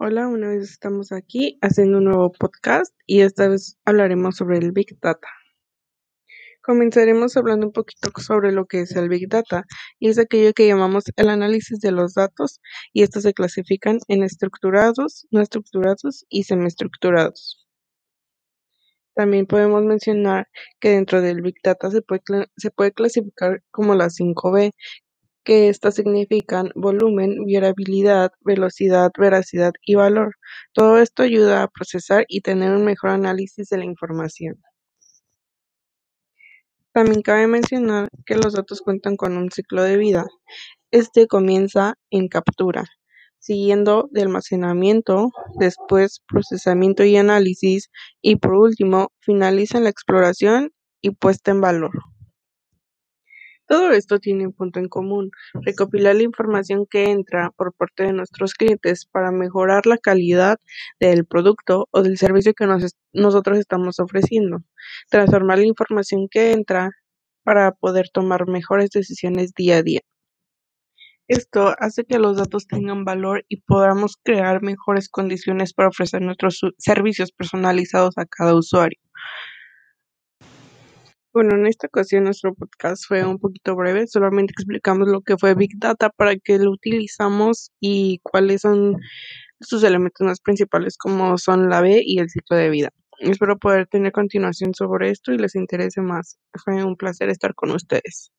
Hola, una vez estamos aquí haciendo un nuevo podcast y esta vez hablaremos sobre el Big Data. Comenzaremos hablando un poquito sobre lo que es el Big Data y es aquello que llamamos el análisis de los datos y estos se clasifican en estructurados, no estructurados y semiestructurados. También podemos mencionar que dentro del Big Data se puede, se puede clasificar como las 5B, que estas significan volumen, viabilidad, velocidad, veracidad y valor. Todo esto ayuda a procesar y tener un mejor análisis de la información. También cabe mencionar que los datos cuentan con un ciclo de vida. Este comienza en captura, siguiendo de almacenamiento, después procesamiento y análisis y por último finaliza en la exploración y puesta en valor. Todo esto tiene un punto en común, recopilar la información que entra por parte de nuestros clientes para mejorar la calidad del producto o del servicio que nosotros estamos ofreciendo, transformar la información que entra para poder tomar mejores decisiones día a día. Esto hace que los datos tengan valor y podamos crear mejores condiciones para ofrecer nuestros servicios personalizados a cada usuario. Bueno, en esta ocasión nuestro podcast fue un poquito breve, solamente explicamos lo que fue Big Data, para qué lo utilizamos y cuáles son sus elementos más principales como son la B y el ciclo de vida. Espero poder tener continuación sobre esto y les interese más. Fue un placer estar con ustedes.